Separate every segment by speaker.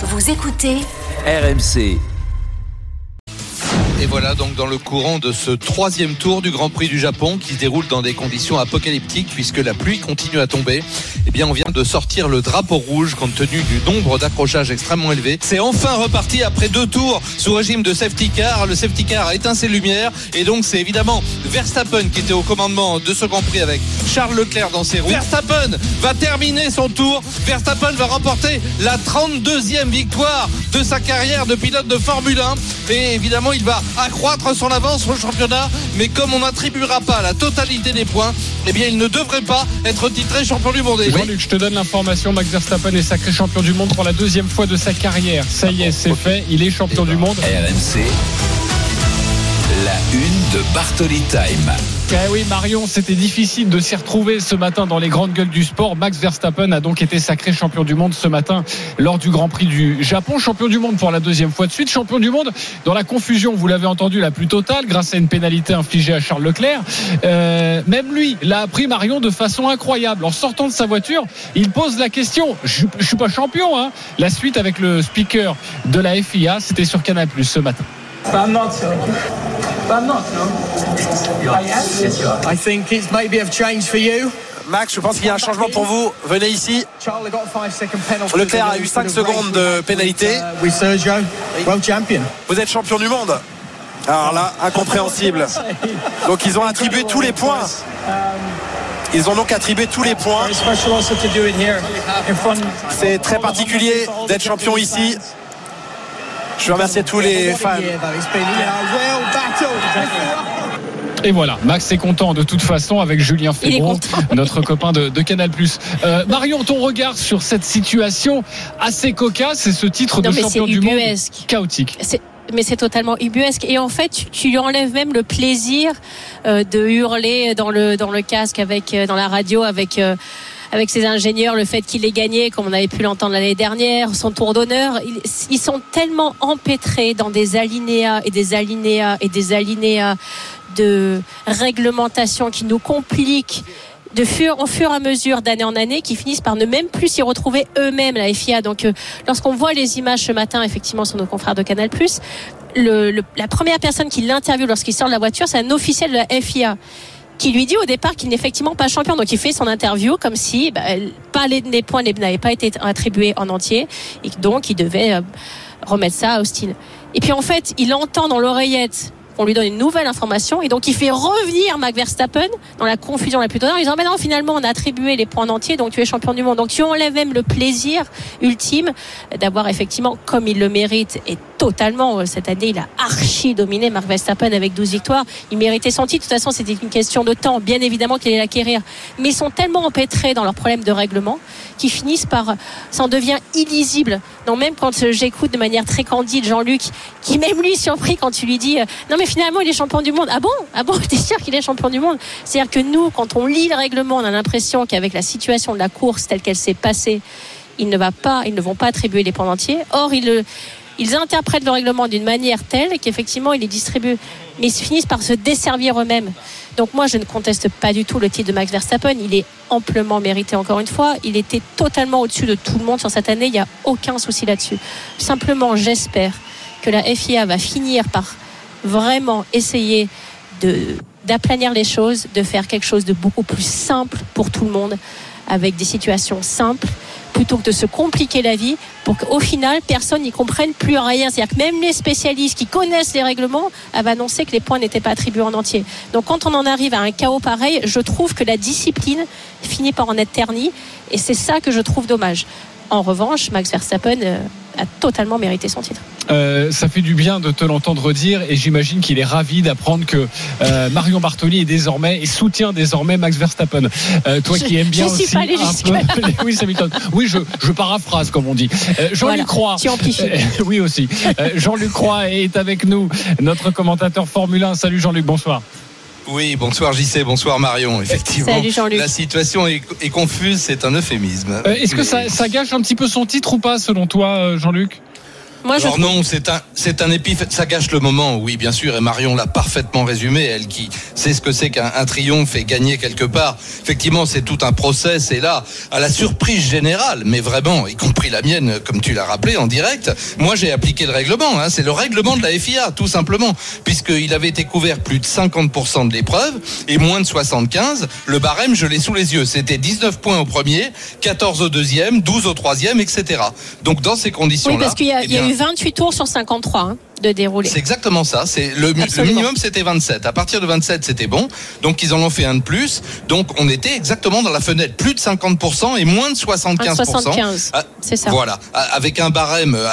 Speaker 1: Vous écoutez
Speaker 2: RMC.
Speaker 3: Et voilà donc dans le courant de ce troisième tour du Grand Prix du Japon qui se déroule dans des conditions apocalyptiques puisque la pluie continue à tomber. Eh bien, on vient de sortir le drapeau rouge compte tenu du nombre d'accrochages extrêmement élevé. C'est enfin reparti après deux tours sous régime de safety car. Le safety car a éteint ses lumières et donc c'est évidemment Verstappen qui était au commandement de ce Grand Prix avec Charles Leclerc dans ses roues. Verstappen va terminer son tour. Verstappen va remporter la 32e victoire de sa carrière de pilote de Formule 1 et évidemment il va accroître son avance au championnat. Mais comme on n'attribuera pas la totalité des points, eh bien, il ne devrait pas être titré champion du monde.
Speaker 4: Jean-Luc, je te donne l'information. Max Verstappen est sacré champion du monde pour la deuxième fois de sa carrière. Ça y est, c'est fait. Il est champion du monde.
Speaker 2: RMC. La une de Bartoli Time.
Speaker 4: Eh oui, Marion, c'était difficile de s'y retrouver ce matin dans les grandes gueules du sport. Max Verstappen a donc été sacré champion du monde ce matin lors du Grand Prix du Japon. Champion du monde pour la deuxième fois de suite. Champion du monde dans la confusion, vous l'avez entendu, la plus totale, grâce à une pénalité infligée à Charles Leclerc. Euh, même lui l'a appris, Marion, de façon incroyable. En sortant de sa voiture, il pose la question. Je, je suis pas champion, hein. La suite avec le speaker de la FIA, c'était sur Canal Plus ce matin.
Speaker 5: I'm not I'm not. I am.
Speaker 6: I think it's maybe have changed for you.
Speaker 7: Max, je pense qu'il y a un changement pour vous. Venez ici.
Speaker 6: Charlie got a five second penalty.
Speaker 7: Leclerc a eu 5 secondes de pénalité.
Speaker 6: Uh, with Sergio, world champion.
Speaker 7: Vous êtes champion du monde. Alors là, incompréhensible. Donc ils ont attribué tous les points. Ils ont donc attribué tous les points. C'est très particulier d'être champion ici. Je veux remercier tous les fans.
Speaker 4: Et voilà, Max est content de toute façon avec Julien
Speaker 8: content.
Speaker 4: notre copain de, de Canal+. Euh, Marion, ton regard sur cette situation assez cocasse et ce titre
Speaker 8: Non,
Speaker 4: de
Speaker 8: mais
Speaker 4: champion
Speaker 8: c'est
Speaker 4: du monde
Speaker 8: ubuesque.
Speaker 4: chaotique.
Speaker 8: Mais c'est totalement ubuesque. Et en fait, tu, lui enlèves même le plaisir euh, de hurler dans le dans le casque avec euh, dans la radio avec. Avec ses ingénieurs, le fait qu'il ait gagné, comme on avait pu l'entendre l'année dernière, son tour d'honneur, ils, ils sont tellement empêtrés dans des alinéas et des alinéas et des alinéas de réglementation qui nous compliquent de fur, en fur et à mesure d'année en année qui finissent par ne même plus s'y retrouver eux-mêmes la FIA. Donc euh, lorsqu'on voit les images ce matin effectivement sur nos confrères de Canal+, le, le- la première personne qui l'interviewe lorsqu'il sort de la voiture, c'est un officiel de la FIA qui lui dit au départ qu'il n'est effectivement pas champion. Donc il fait son interview comme si bah, pas les, points n'avaient pas été attribués en entier et donc il devait euh, remettre ça à Austin. Et puis en fait, il entend dans l'oreillette on lui donne une nouvelle information et donc il fait revenir Max Verstappen dans la confusion la plus totale en disant mais non finalement on a attribué les points en entier donc tu es champion du monde donc tu enlèves même le plaisir ultime d'avoir effectivement comme il le mérite et totalement euh, cette année il a archi dominé Max Verstappen avec 12 victoires. Il méritait son titre de toute façon c'était une question de temps. Bien évidemment qu'il allait l'acquérir. Mais ils sont tellement empêtrés dans leurs problèmes de règlement qu'ils finissent par ça en devient illisible. Donc même quand euh, j'écoute de manière très candide Jean-Luc qui même lui est surpris quand tu lui dis euh, non mais finalement il est champion du monde ah bon? Ah bon? T'es sûr qu'il est champion du monde? C'est à dire que nous quand on lit le règlement on a l'impression qu'avec la situation de la course telle qu'elle s'est passée il ne va pas ils ne vont pas attribuer les points entiers or le ils interprètent le règlement d'une manière telle qu'effectivement ils les distribuent mais ils finissent par se desservir eux-mêmes. Donc moi je ne conteste pas du tout le titre de Max Verstappen. Il est amplement mérité encore une fois. Il était totalement au-dessus de tout le monde sur cette année. Il n'y a aucun souci là-dessus. Simplement j'espère que la FIA va finir par vraiment essayer de d'aplanir les choses, de faire quelque chose de beaucoup plus simple pour tout le monde, avec des situations simples, plutôt que de se compliquer la vie, pour qu'au final, personne n'y comprenne plus rien. C'est-à-dire que même les spécialistes qui connaissent les règlements avaient annoncé que les points n'étaient pas attribués en entier. Donc quand on en arrive à un chaos pareil, je trouve que la discipline finit par en être ternie, et c'est ça que je trouve dommage. En revanche, Max Verstappen euh, a totalement mérité son titre.
Speaker 4: Euh, ça fait du bien de te l'entendre dire et j'imagine qu'il est ravi d'apprendre que euh, Marion Bartoli est désormais et soutient désormais Max Verstappen. Euh, toi
Speaker 8: Je-
Speaker 4: qui aimes bien aussi un peu. oui, ça m'étonne. Oui, je, je paraphrase comme on dit. Jean-Luc
Speaker 8: Voilà.
Speaker 4: Euh, oui aussi. Jean-Luc Roy est avec nous, notre commentateur Formule 1. Salut Jean-Luc, bonsoir.
Speaker 3: Oui, bonsoir JC, bonsoir Marion. Effectivement,
Speaker 8: Salut Jean-Luc.
Speaker 3: la situation est, est confuse, c'est un euphémisme.
Speaker 4: Euh, Est-ce que ça gâche un petit peu son titre ou pas selon toi, euh, Jean-Luc?
Speaker 8: Moi, je
Speaker 3: non, c'est un, c'est un. Ça gâche le moment, oui, bien sûr. Et Marion l'a parfaitement résumé. Elle qui sait ce que c'est qu'un un triomphe et gagner quelque part. Effectivement, c'est tout un process. Et là, à la surprise générale, mais vraiment, y compris la mienne, comme tu l'as rappelé en direct, moi j'ai appliqué le règlement. Hein. C'est le règlement de la FIA, tout simplement, puisqu'il avait été couvert plus de 50% de l'épreuve et moins de 75. Le barème, je l'ai sous les yeux. C'était 19 points au premier, 14 au deuxième, 12 au troisième, etc. Donc dans ces conditions-là,
Speaker 8: Oui, parce qu'il y, a-
Speaker 3: eh
Speaker 8: il y a
Speaker 3: bien,
Speaker 8: eu 28 tours sur 53 hein, de déroulé.
Speaker 3: c'est exactement ça. C'est le, minimum, c'était 27. À partir de 27, c'était bon. Donc ils en ont fait un de plus. Donc on était exactement dans la fenêtre, plus de 50% et moins de 75%.
Speaker 8: 75,
Speaker 3: Ah,
Speaker 8: c'est ça.
Speaker 3: Voilà, avec un barème, euh,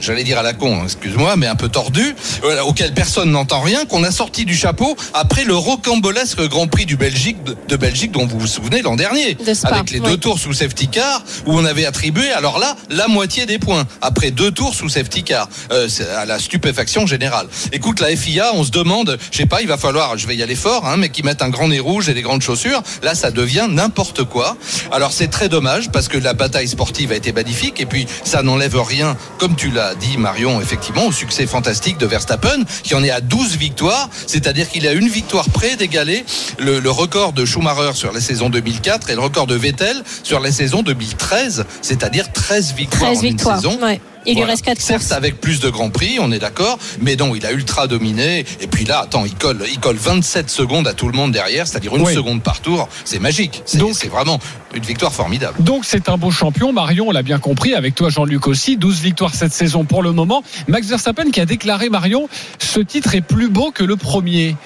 Speaker 3: j'allais dire à la con, hein, excuse-moi, mais un peu tordu, voilà, auquel personne n'entend rien, qu'on a sorti du chapeau après le rocambolesque Grand Prix du Belgique, de, Belgique dont vous vous souvenez l'an dernier,
Speaker 8: De Spa,
Speaker 3: avec les
Speaker 8: oui.
Speaker 3: deux tours sous safety car où on avait attribué alors là la moitié des points après deux tours sous safety car Euh, à la stupéfaction générale. Écoute la FIA, on se demande, je sais pas, il va falloir, je vais y aller fort, hein, mais qu'ils mettent un grand nez rouge et des grandes chaussures. Là, ça devient n'importe quoi. Alors c'est très dommage parce que la bataille sportive a été magnifique et puis ça n'enlève rien, comme tu l'as dit Marion, effectivement, au succès fantastique de Verstappen qui en est à 12 victoires, c'est-à-dire qu'il a une victoire près d'égaler le, le record de Schumacher sur la saison 2004 et le record de Vettel sur la saison 2013, c'est-à-dire 13 victoires
Speaker 8: 13
Speaker 3: en une
Speaker 8: victoires.
Speaker 3: saison.
Speaker 8: ouais. Il lui reste 4
Speaker 3: Certes,
Speaker 8: courses.
Speaker 3: avec plus de grands prix, on est d'accord, mais non, il a ultra dominé. Et puis là, attends, il colle, il colle 27 secondes à tout le monde derrière, c'est-à-dire une
Speaker 4: Oui.
Speaker 3: seconde par tour. C'est magique. C'est
Speaker 4: Donc-
Speaker 3: c'est vraiment une victoire formidable.
Speaker 4: Donc c'est un beau champion, Marion, on l'a bien compris, avec toi Jean-Luc aussi, 12 victoires cette saison pour le moment. Max Verstappen qui a déclaré, Marion, ce titre est plus beau que le premier.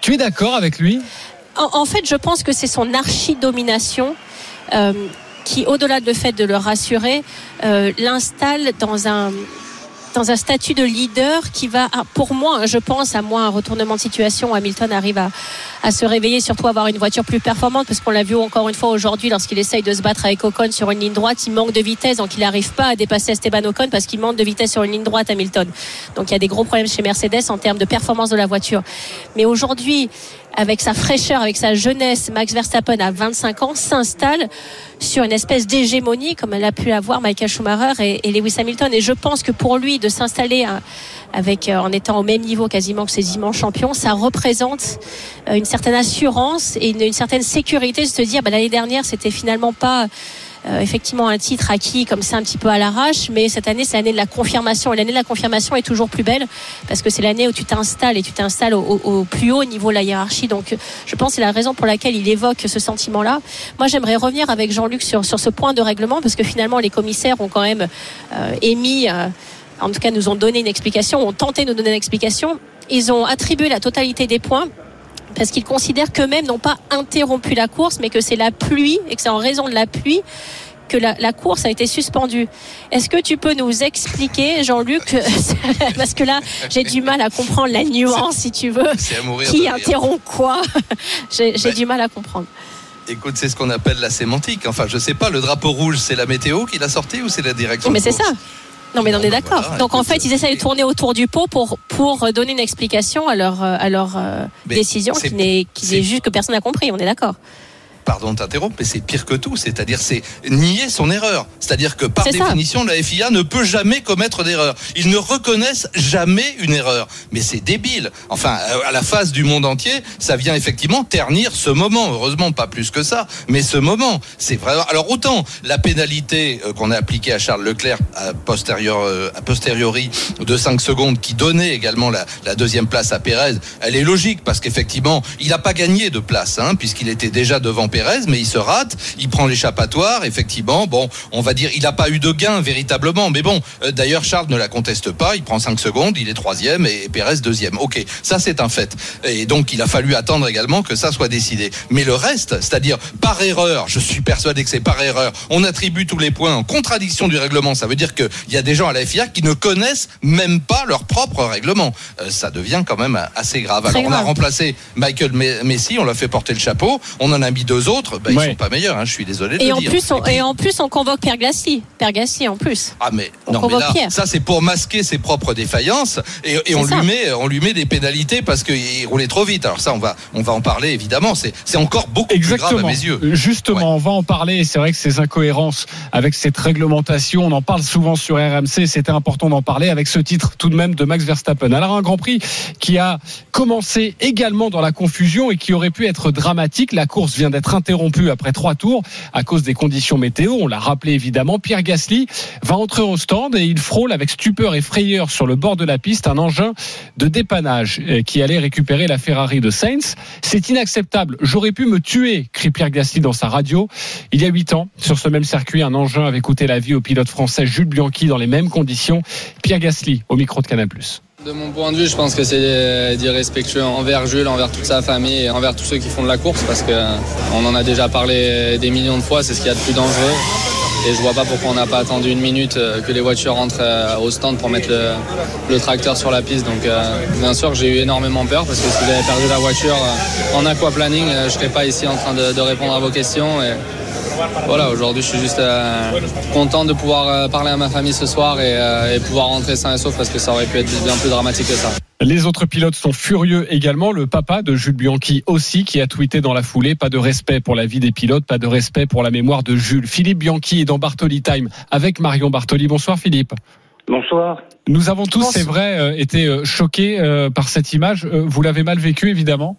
Speaker 4: Tu es d'accord avec lui?
Speaker 8: En, en fait, je pense que c'est son archi-domination euh, qui, au-delà de le fait de le rassurer, euh, l'installe dans un dans un statut de leader qui va, pour moi, je pense, à moins un retournement de situation, Hamilton arrive à, à se réveiller, surtout avoir une voiture plus performante, parce qu'on l'a vu encore une fois aujourd'hui lorsqu'il essaye de se battre avec Ocon sur une ligne droite, il manque de vitesse, donc il n'arrive pas à dépasser Esteban Ocon parce qu'il manque de vitesse sur une ligne droite, Hamilton. Donc il y a des gros problèmes chez Mercedes en termes de performance de la voiture. Mais aujourd'hui, avec sa fraîcheur, avec sa jeunesse, Max Verstappen à 25 ans s'installe sur une espèce d'hégémonie comme elle a pu avoir Michael Schumacher et, Lewis Hamilton. Et je pense que pour lui de s'installer euh, avec euh, en étant au même niveau quasiment que ses immenses champions, ça représente euh, une certaine assurance et une, une certaine sécurité de se dire bah, l'année dernière c'était finalement pas euh, effectivement un titre acquis comme ça un petit peu à l'arrache, mais cette année c'est l'année de la confirmation et l'année de la confirmation est toujours plus belle parce que c'est l'année où tu t'installes et tu t'installes au, plus haut niveau de la hiérarchie. Donc je pense c'est la raison pour laquelle il évoque ce sentiment-là. Moi j'aimerais revenir avec Jean-Luc sur, sur ce point de règlement parce que finalement les commissaires ont quand même euh, émis, euh, en tout cas nous ont donné une explication, ont tenté de nous donner une explication. Ils ont attribué la totalité des points parce qu'ils considèrent qu'eux-mêmes n'ont pas interrompu la course, mais que c'est la pluie et que c'est en raison de la pluie que la, la course a été suspendue. Est-ce que tu peux nous expliquer, Jean-Luc, parce que là, j'ai du mal à comprendre la nuance, si tu veux.
Speaker 3: C'est à mourir.
Speaker 8: Qui
Speaker 3: rire.
Speaker 8: interrompt quoi? J'ai
Speaker 3: Mais-
Speaker 8: du mal à comprendre.
Speaker 3: Écoute, c'est ce qu'on appelle la sémantique. Enfin, je sais pas, le drapeau rouge, c'est la météo qui l'a sorti ou c'est la direction
Speaker 8: Mais c'est ça. Non, mais on est d'accord.
Speaker 3: voilà,
Speaker 8: Donc en fait, ils essayent de tourner autour du pot pour pour donner une explication à leur à leur euh, décision qui n'est juste que personne n'a compris. On est d'accord.
Speaker 3: Pardon de t'interrompre, mais c'est pire que tout. C'est-à-dire, c'est nier son erreur. C'est-à-dire que par
Speaker 8: ça.
Speaker 3: définition, la FIA ne peut jamais commettre d'erreur. Ils ne reconnaissent jamais une erreur. Mais c'est débile. Enfin, euh, à la face du monde entier, ça vient effectivement ternir ce moment. Heureusement, pas plus que ça. Mais ce moment, c'est vraiment. Alors autant la pénalité euh, qu'on a appliquée à Charles Leclerc à, euh, a posteriori de 5 secondes, qui donnait également la, la deuxième place à Pérez, elle est logique parce qu'effectivement, il n'a pas gagné de place, hein, puisqu'il était déjà devant Pérez, mais il se rate, il prend l'échappatoire, effectivement, bon, on va dire, il n'a pas eu de gain véritablement, mais bon, euh, d'ailleurs, Charles ne la conteste pas, il prend 5 secondes, il est troisième et Pérez deuxième. Ok, ça c'est un fait. Et donc, il a fallu attendre également que ça soit décidé. Mais le reste, c'est-à-dire par erreur, je suis persuadé que c'est par erreur, on attribue tous les points en contradiction du règlement. Ça veut dire qu'il y a des gens à la FIA qui ne connaissent même pas leur propre règlement. Euh, ça devient quand même assez grave. Alors, on a remplacé Michael Me- Messi, on l'a fait porter le chapeau, on en a mis deux autres, bah, ils
Speaker 4: Ouais.
Speaker 3: sont pas meilleurs. hein, je suis désolé de
Speaker 8: Et
Speaker 3: le
Speaker 8: en,
Speaker 3: dire.
Speaker 8: plus, on, et en plus, on convoque. Pierre Gasly, en plus.
Speaker 3: Ah mais
Speaker 8: On
Speaker 3: non mais
Speaker 8: convoque
Speaker 3: là
Speaker 8: Pierre.
Speaker 3: ça c'est pour masquer ses propres défaillances et, on
Speaker 8: ça.
Speaker 3: lui met on lui met des pénalités parce qu'il roulait trop vite. Alors ça on va on va en parler évidemment. C'est c'est encore beaucoup plus grave à
Speaker 4: Exactement.
Speaker 3: mes yeux.
Speaker 4: Justement, on va en parler. C'est vrai que ces incohérences avec cette réglementation, on en parle souvent sur RMC. C'était important d'en parler avec ce titre tout de même de Max Verstappen. Alors un Grand Prix qui a commencé également dans la confusion et qui aurait pu être dramatique. La course vient d'être interrompue après trois tours à cause des conditions météo. On l'a rappelé évidemment. Pierre Gasly va entrer au stand et il frôle avec stupeur et frayeur sur le bord de la piste un engin de dépannage euh, qui allait récupérer la Ferrari de Sainz. C'est inacceptable. J'aurais pu me tuer, crie Pierre Gasly dans sa radio. Il y a huit ans, sur ce même circuit, un engin avait coûté la vie au pilote français Jules Bianchi dans les mêmes conditions. Pierre Gasly au micro de Canal+.
Speaker 1: De mon point de vue, je pense que c'est d'irrespectueux envers Jules, envers toute sa famille et envers tous ceux qui font de la course parce que euh, en a déjà parlé des millions de fois, c'est ce qu'il y a de plus dangereux. Et je vois pas pourquoi on n'a pas attendu une minute euh, que les voitures rentrent euh, au stand pour mettre le, tracteur sur la piste. Donc euh, bien sûr j'ai eu énormément peur parce que si j'avais perdu la voiture euh, en aquaplaning, euh, je serais pas ici en train de, répondre à vos questions. Voilà, aujourd'hui je suis juste euh, content de pouvoir euh, parler à ma famille ce soir et, euh, et pouvoir rentrer sain et sauf parce que ça aurait pu être bien plus dramatique que ça.
Speaker 4: Les autres pilotes sont furieux également. Le papa de Jules Bianchi aussi, qui a tweeté dans la foulée pas de respect pour la vie des pilotes, pas de respect pour la mémoire de Jules. Philippe Bianchi est dans Bartoli Time avec Marion Bartoli. Bonsoir Philippe.
Speaker 9: Bonsoir.
Speaker 4: Nous avons tous, c'est vrai, euh, été choqués euh, par cette image. Euh, Vous l'avez mal vécu évidemment?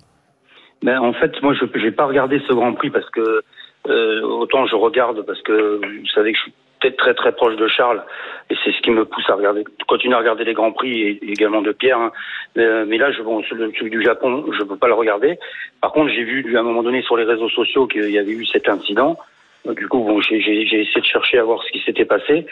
Speaker 9: Ben, en fait, moi, je n'ai pas regardé ce Grand Prix parce que euh, autant je regarde parce que vous savez que je suis peut-être très très proche de Charles et c'est ce qui me pousse à regarder, continuer à regarder les Grands Prix et, également de Pierre. hein. Mais, euh, là, je, bon, celui du Japon, je peux pas le regarder. Par contre, j'ai vu à un moment donné sur les réseaux sociaux qu'il y avait eu cet incident. Du coup, bon, j'ai essayé de chercher à voir ce qui s'était passé.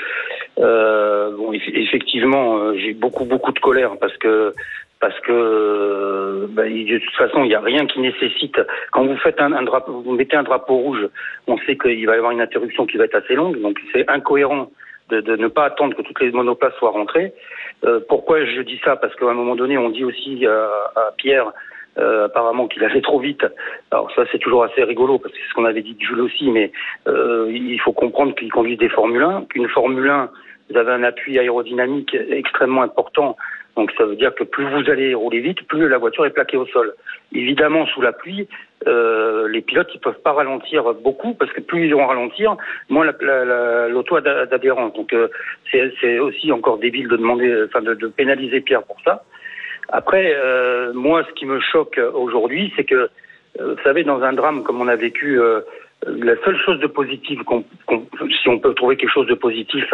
Speaker 9: Euh, bon, eff- effectivement, euh, j'ai beaucoup beaucoup de colère parce que parce que euh, il- de toute façon, il n'y a rien qui nécessite. Quand vous faites un, un drapeau, vous mettez un drapeau rouge, on sait qu'il va y avoir une interruption qui va être assez longue, donc c'est incohérent de, de ne pas attendre que toutes les monoplaces soient rentrées. Euh, pourquoi je dis ça? Parce qu'à un moment donné, on dit aussi à, à Pierre. euh, apparemment qu'il allait trop vite. Alors ça c'est toujours assez rigolo parce que c'est ce qu'on avait dit de Jules aussi, mais euh, il faut comprendre qu'il conduit des Formule 1, qu'une Formule 1, vous avez un appui aérodynamique extrêmement important donc ça veut dire que plus vous allez rouler vite, plus la voiture est plaquée au sol. Évidemment, sous la pluie, euh, les pilotes ils peuvent pas ralentir beaucoup parce que plus ils vont ralentir, moins la- la- la- l'auto a d'a- d'adhérence. Donc euh, c'est c'est aussi encore débile de demander, enfin de, de pénaliser Pierre pour ça. Après, euh, moi, ce qui me choque aujourd'hui, c'est que, euh, vous savez, dans un drame comme on a vécu, euh, la seule chose de positive, qu'on, qu'on- si on peut trouver quelque chose de positif,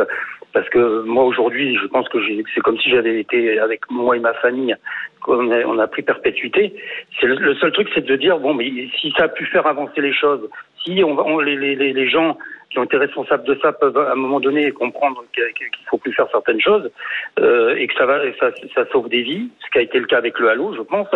Speaker 9: parce que moi aujourd'hui, je pense que c'est comme si j'avais été avec moi et ma famille, qu'on a, on a pris perpétuité. Le, le seul truc, c'est de dire bon, mais si ça a pu faire avancer les choses, si on, on les, les, les, gens qui ont été responsables de ça peuvent à un moment donné comprendre qu'il faut plus faire certaines choses euh, et que ça va, ça, ça sauve des vies, ce qui a été le cas avec le Halo, je pense.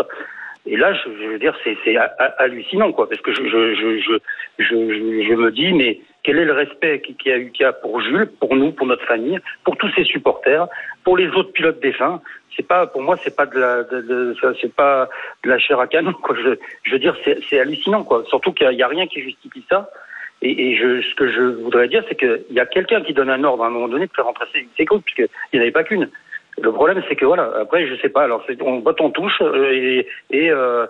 Speaker 9: Et là, je, veux dire, c'est c'est ha- ha- hallucinant, quoi, parce que je, je, je, me dis, mais quel est le respect qu'il y a eu, qu'il y a pour Jules, pour nous, pour notre famille, pour tous ses supporters, pour les autres pilotes défunts? C'est pas, pour moi, c'est pas de la, de, de- c'est pas de la chair à canon, quoi. Je, veux dire, c'est c'est hallucinant, quoi. Surtout qu'il n'y a, rien qui justifie ça. Et, et je, ce que je voudrais dire, c'est qu'il y a quelqu'un qui donne un ordre à un moment donné de faire rentrer ses, ses groupes, puisqu'il n'y en avait pas qu'une. Le problème, c'est que voilà, après, je sais pas, alors on botte en touche, euh, et, et euh,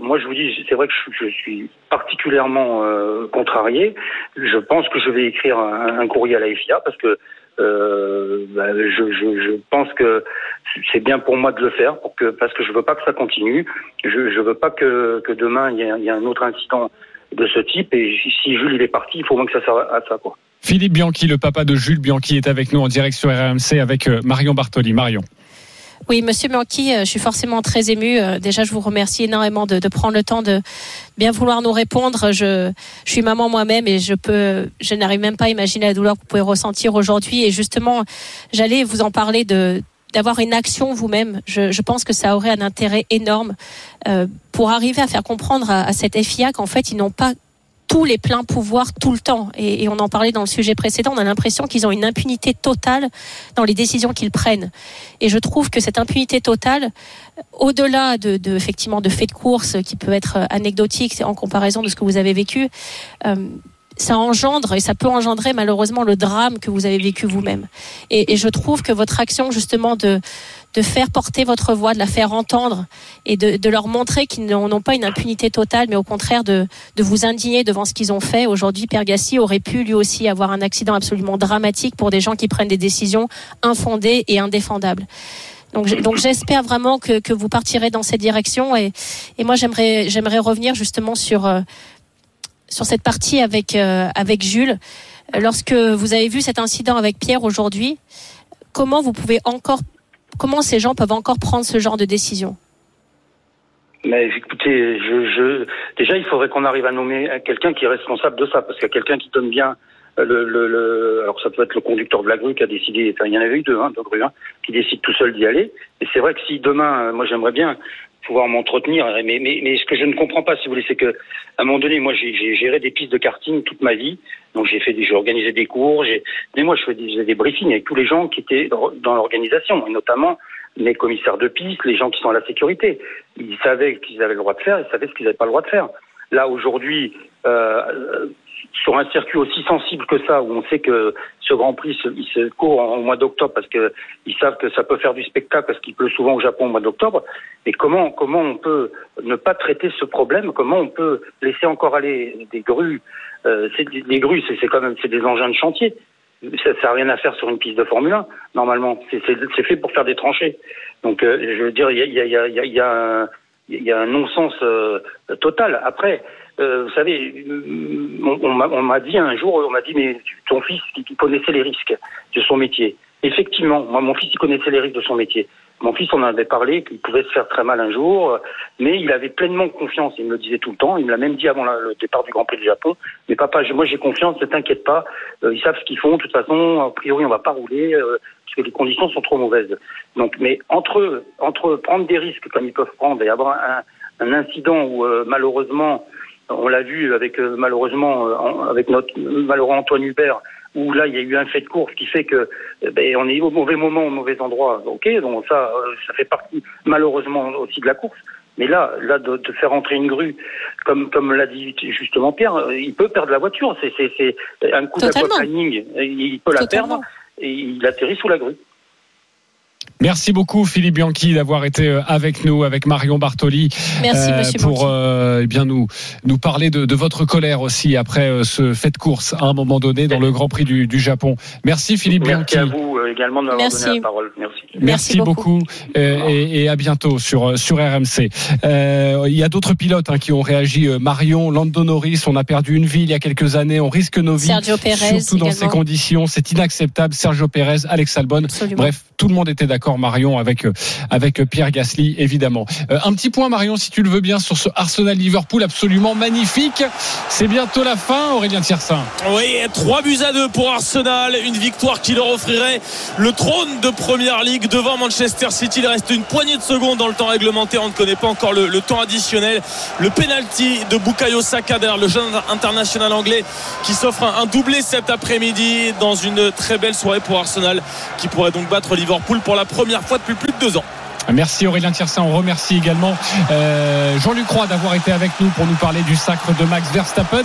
Speaker 9: moi, je vous dis, c'est vrai que je, suis particulièrement euh, contrarié. Je pense que je vais écrire un, courrier à la FIA parce que euh, bah, je, je, je pense que c'est bien pour moi de le faire, pour que, parce que je veux pas que ça continue. Je, je veux pas que, que demain il y, ait, un autre incident de ce type. Et si Jules est parti, il faut moins que ça serve à ça, quoi.
Speaker 4: Philippe Bianchi, le papa de Jules Bianchi, est avec nous en direct sur RMC avec euh, Marion Bartoli. Marion.
Speaker 8: Oui, Monsieur Bianchi, euh, je suis forcément très émue. Euh, Déjà, je vous remercie énormément de, prendre le temps de bien vouloir nous répondre. Je, suis maman moi-même et je peux, je n'arrive même pas à imaginer la douleur que vous pouvez ressentir aujourd'hui. Et justement, j'allais vous en parler de d'avoir une action vous-même. Je, pense que ça aurait un intérêt énorme pour arriver à faire comprendre à, à cette FIA qu'en fait, ils n'ont pas tous les pleins pouvoirs tout le temps. Et, et, on en parlait dans le sujet précédent, on a l'impression qu'ils ont une impunité totale dans les décisions qu'ils prennent. Et je trouve que cette impunité totale, au-delà de, de, effectivement de faits de course qui peut être anecdotique en comparaison de ce que vous avez vécu, euh, ça engendre et ça peut engendrer malheureusement le drame que vous avez vécu vous-même. Et, et, je trouve que votre action justement de de faire porter votre voix, de la faire entendre et de, de leur montrer qu'ils n'ont pas une impunité totale, mais au contraire de, de vous indigner devant ce qu'ils ont fait. Aujourd'hui, Pierre Gassi aurait pu lui aussi avoir un accident absolument dramatique pour des gens qui prennent des décisions infondées et indéfendables. Donc, j'espère vraiment que, que vous partirez dans cette direction et, et moi j'aimerais j'aimerais revenir justement sur euh, sur cette partie avec euh, avec Jules. Lorsque vous avez vu cet incident avec Pierre aujourd'hui, comment vous pouvez encore comment ces gens peuvent encore prendre ce genre de décision
Speaker 9: mais écoutez, je, déjà il faudrait qu'on arrive à nommer quelqu'un qui est responsable de ça, parce qu'il y a quelqu'un qui donne bien le, le, alors ça peut être le conducteur de la grue qui a décidé, il y en avait eu deux, hein, deux qui décide tout seul d'y aller. Et c'est vrai que si demain, moi j'aimerais bien pouvoir m'entretenir, mais, mais, mais ce que je ne comprends pas, si vous voulez, c'est que à un moment donné, moi j'ai géré des pistes de karting toute ma vie, donc j'ai fait, j'ai organisé des cours, mais moi je faisais des briefings avec tous les gens qui étaient dans l'organisation, et notamment les commissaires de piste, les gens qui sont à la sécurité. Ils savaient qu'ils avaient le droit de faire, ils savaient ce qu'ils n'avaient pas le droit de faire. Là, aujourd'hui, euh, sur un circuit aussi sensible que ça, où on sait que ce Grand Prix se, il se court au mois d'octobre parce que ils savent que ça peut faire du spectacle parce qu'il pleut souvent au Japon au mois d'octobre. Et comment comment on peut ne pas traiter ce problème? Comment on peut laisser encore aller des grues? Euh, Les grues, c'est quand même c'est des engins de chantier. Ça n'a rien à faire sur une piste de Formule 1. Normalement, c'est fait pour faire des tranchées. Donc, euh, je veux dire, il y a, y, a, y, a, y, a un, un non-sens euh, total. Après, euh, vous savez, on, on m'a dit un jour, on m'a dit, mais ton fils, il connaissait les risques de son métier. Effectivement, moi, mon fils, il connaissait les risques de son métier. Mon fils, on en avait parlé, qu'il pouvait se faire très mal un jour, mais il avait pleinement confiance. Il me le disait tout le temps. Il me l'a même dit avant le départ du Grand Prix du Japon. Mais papa, moi j'ai confiance, ne t'inquiète pas. Euh, ils savent ce qu'ils font. De toute façon, a priori, on va pas rouler euh, parce que les conditions sont trop mauvaises. Donc, mais entre entre prendre des risques comme ils peuvent prendre et avoir un, incident où euh, malheureusement, on l'a vu avec malheureusement avec notre malheureux Antoine Hubert où là il y a eu un fait de course qui fait que ben, on est au mauvais moment, au mauvais endroit. Ok, donc ça, ça fait partie malheureusement aussi de la course. Mais là, là de, de faire entrer une grue, comme comme l'a dit justement Pierre, il peut perdre la voiture. C'est c'est un coup d'aquaplaning, il peut la perdre et il atterrit sous la grue.
Speaker 4: Merci beaucoup Philippe Bianchi d'avoir été euh, avec nous, avec Marion Bartoli,
Speaker 8: Merci,
Speaker 4: euh, pour euh, eh bien nous nous parler de, de, votre colère aussi après euh, ce fait de course à un moment donné dans le Grand Prix du, du Japon. Merci Philippe
Speaker 9: Merci
Speaker 4: Bianchi.
Speaker 9: à vous également de m'avoir donné la parole. Merci.
Speaker 4: Merci, Merci beaucoup, beaucoup. Et, et, à bientôt sur sur RMC. il y a d'autres pilotes hein, qui ont réagi. Marion, Lando Norris, on a perdu une vie il y a quelques années, on risque nos vies,
Speaker 8: Sergio Perez,
Speaker 4: surtout dans
Speaker 8: également.
Speaker 4: ces conditions. C'est inacceptable. Sergio Perez, Alex Albon.
Speaker 8: Absolument.
Speaker 4: Bref, tout le monde était d'accord. Marion avec avec Pierre Gasly évidemment. Euh, un petit point Marion si tu le veux bien sur ce Arsenal Liverpool absolument magnifique. C'est bientôt la fin Aurélien Tiersin.
Speaker 10: Oui, 3 buts à 2 pour Arsenal, une victoire qui leur offrirait le trône de Première Ligue devant Manchester City. Il reste une poignée de secondes dans le temps réglementaire, on ne connaît pas encore le, temps additionnel. Le penalty de Bukayo Saka derrière le jeune international anglais qui s'offre un, un doublé cet après-midi dans une très belle soirée pour Arsenal qui pourrait donc battre Liverpool pour la première fois depuis plus de deux ans.
Speaker 4: Merci Aurélien Tiersin. On remercie également euh, Jean-Luc Roy d'avoir été avec nous pour nous parler du sacre de Max Verstappen.